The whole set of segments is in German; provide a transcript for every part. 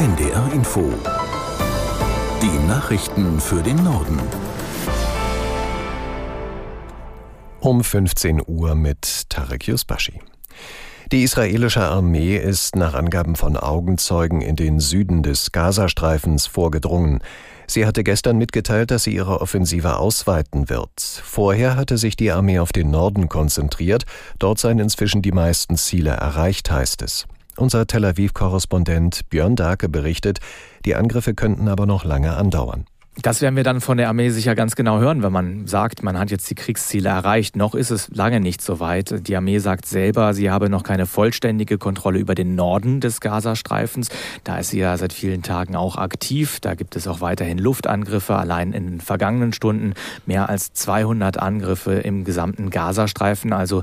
NDR Info. Die Nachrichten für den Norden. Um 15 Uhr mit Tarek Yusbashi. Die israelische Armee ist nach Angaben von Augenzeugen in den Süden des Gazastreifens vorgedrungen. Sie hatte gestern mitgeteilt, dass sie ihre Offensive ausweiten wird. Vorher hatte sich die Armee auf den Norden konzentriert. Dort seien inzwischen die meisten Ziele erreicht, heißt es. Unser Tel Aviv-Korrespondent Björn Darke berichtet, die Angriffe könnten aber noch lange andauern. Das werden wir dann von der Armee sicher ganz genau hören, wenn man sagt, man hat jetzt die Kriegsziele erreicht. Noch ist es lange nicht so weit. Die Armee sagt selber, sie habe noch keine vollständige Kontrolle über den Norden des Gazastreifens. Da ist sie ja seit vielen Tagen auch aktiv. Da gibt es auch weiterhin Luftangriffe. Allein in den vergangenen Stunden mehr als 200 Angriffe im gesamten Gazastreifen. Also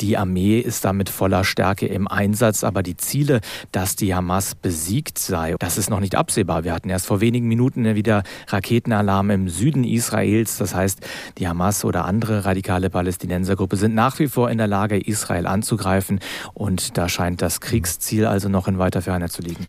die Armee ist da mit voller Stärke im Einsatz. Aber die Ziele, dass die Hamas besiegt sei, das ist noch nicht absehbar. Wir hatten erst vor wenigen Minuten wieder Raketen Raketenalarm im Süden Israels. Das heißt, die Hamas oder andere radikale Palästinensergruppe sind nach wie vor in der Lage, Israel anzugreifen. Und da scheint das Kriegsziel also noch in weiter Ferne zu liegen.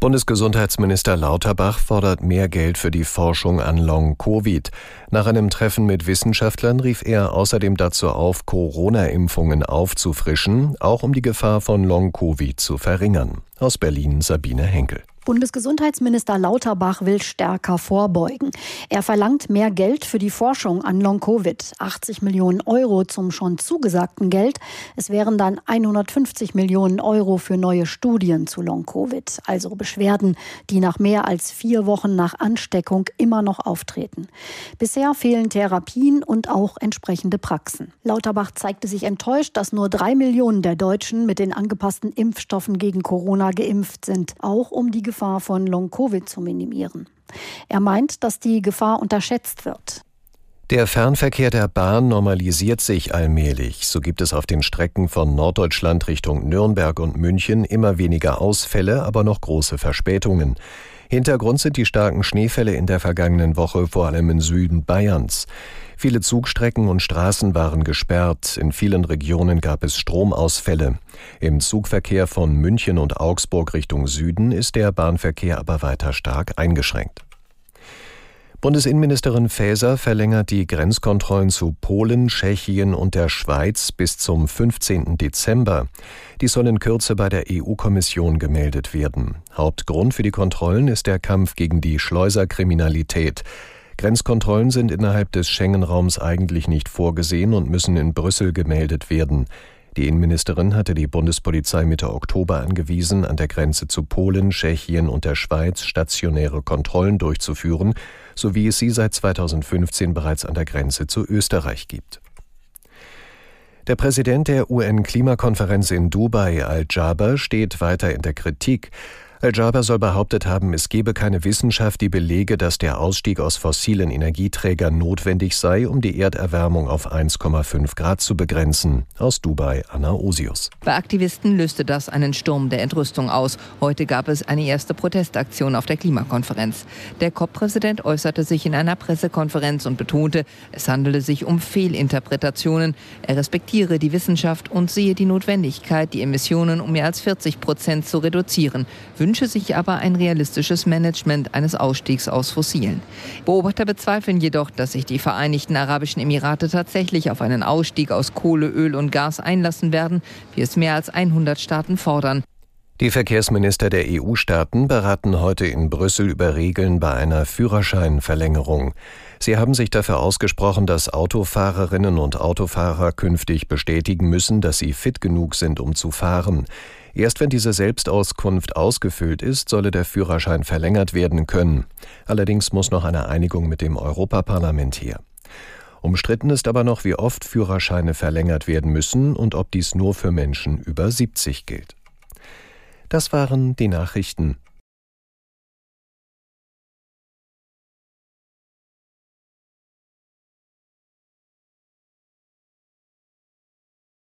Bundesgesundheitsminister Lauterbach fordert mehr Geld für die Forschung an Long-Covid. Nach einem Treffen mit Wissenschaftlern rief er außerdem dazu auf, Corona-Impfungen aufzufrischen, auch um die Gefahr von Long-Covid zu verringern. Aus Berlin Sabine Henkel. Bundesgesundheitsminister Lauterbach will stärker vorbeugen. Er verlangt mehr Geld für die Forschung an Long-Covid. 80 Millionen Euro zum schon zugesagten Geld. Es wären dann 150 Millionen Euro für neue Studien zu Long-Covid, also Beschwerden, die nach mehr als vier Wochen nach Ansteckung immer noch auftreten. Bisher fehlen Therapien und auch entsprechende Praxen. Lauterbach zeigte sich enttäuscht, dass nur drei Millionen der Deutschen mit den angepassten Impfstoffen gegen Corona geimpft sind, auch um die Gefahr von Long-Covid zu minimieren. Er meint, dass die Gefahr unterschätzt wird. Der Fernverkehr der Bahn normalisiert sich allmählich. So gibt es auf den Strecken von Norddeutschland Richtung Nürnberg und München immer weniger Ausfälle, aber noch große Verspätungen. Hintergrund sind die starken Schneefälle in der vergangenen Woche, vor allem im Süden Bayerns. Viele Zugstrecken und Straßen waren gesperrt. In vielen Regionen gab es Stromausfälle. Im Zugverkehr von München und Augsburg Richtung Süden ist der Bahnverkehr aber weiter stark eingeschränkt. Bundesinnenministerin Faeser verlängert die Grenzkontrollen zu Polen, Tschechien und der Schweiz bis zum 15. Dezember. Die sollen in Kürze bei der EU-Kommission gemeldet werden. Hauptgrund für die Kontrollen ist der Kampf gegen die Schleuserkriminalität. Grenzkontrollen sind innerhalb des Schengen-Raums eigentlich nicht vorgesehen und müssen in Brüssel gemeldet werden. Die Innenministerin hatte die Bundespolizei Mitte Oktober angewiesen, an der Grenze zu Polen, Tschechien und der Schweiz stationäre Kontrollen durchzuführen, so wie es sie seit 2015 bereits an der Grenze zu Österreich gibt. Der Präsident der UN-Klimakonferenz in Dubai, Al-Jaber, steht weiter in der Kritik. Al-Jaber soll behauptet haben, es gebe keine Wissenschaft, die belege, dass der Ausstieg aus fossilen Energieträgern notwendig sei, um die Erderwärmung auf 1,5 Grad zu begrenzen. Aus Dubai, Anna Osius. Bei Aktivisten löste das einen Sturm der Entrüstung aus. Heute gab es eine erste Protestaktion auf der Klimakonferenz. Der COP-Präsident äußerte sich in einer Pressekonferenz und betonte, es handele sich um Fehlinterpretationen. Er respektiere die Wissenschaft und sehe die Notwendigkeit, die Emissionen um mehr als 40 Prozent zu reduzieren wünsche sich aber ein realistisches Management eines Ausstiegs aus Fossilen. Beobachter bezweifeln jedoch, dass sich die Vereinigten Arabischen Emirate tatsächlich auf einen Ausstieg aus Kohle, Öl und Gas einlassen werden, wie es mehr als 100 Staaten fordern. Die Verkehrsminister der EU-Staaten beraten heute in Brüssel über Regeln bei einer Führerscheinverlängerung. Sie haben sich dafür ausgesprochen, dass Autofahrerinnen und Autofahrer künftig bestätigen müssen, dass sie fit genug sind, um zu fahren. Erst wenn diese Selbstauskunft ausgefüllt ist, solle der Führerschein verlängert werden können. Allerdings muss noch eine Einigung mit dem Europaparlament her. Umstritten ist aber noch, wie oft Führerscheine verlängert werden müssen und ob dies nur für Menschen über 70 gilt. Das waren die Nachrichten.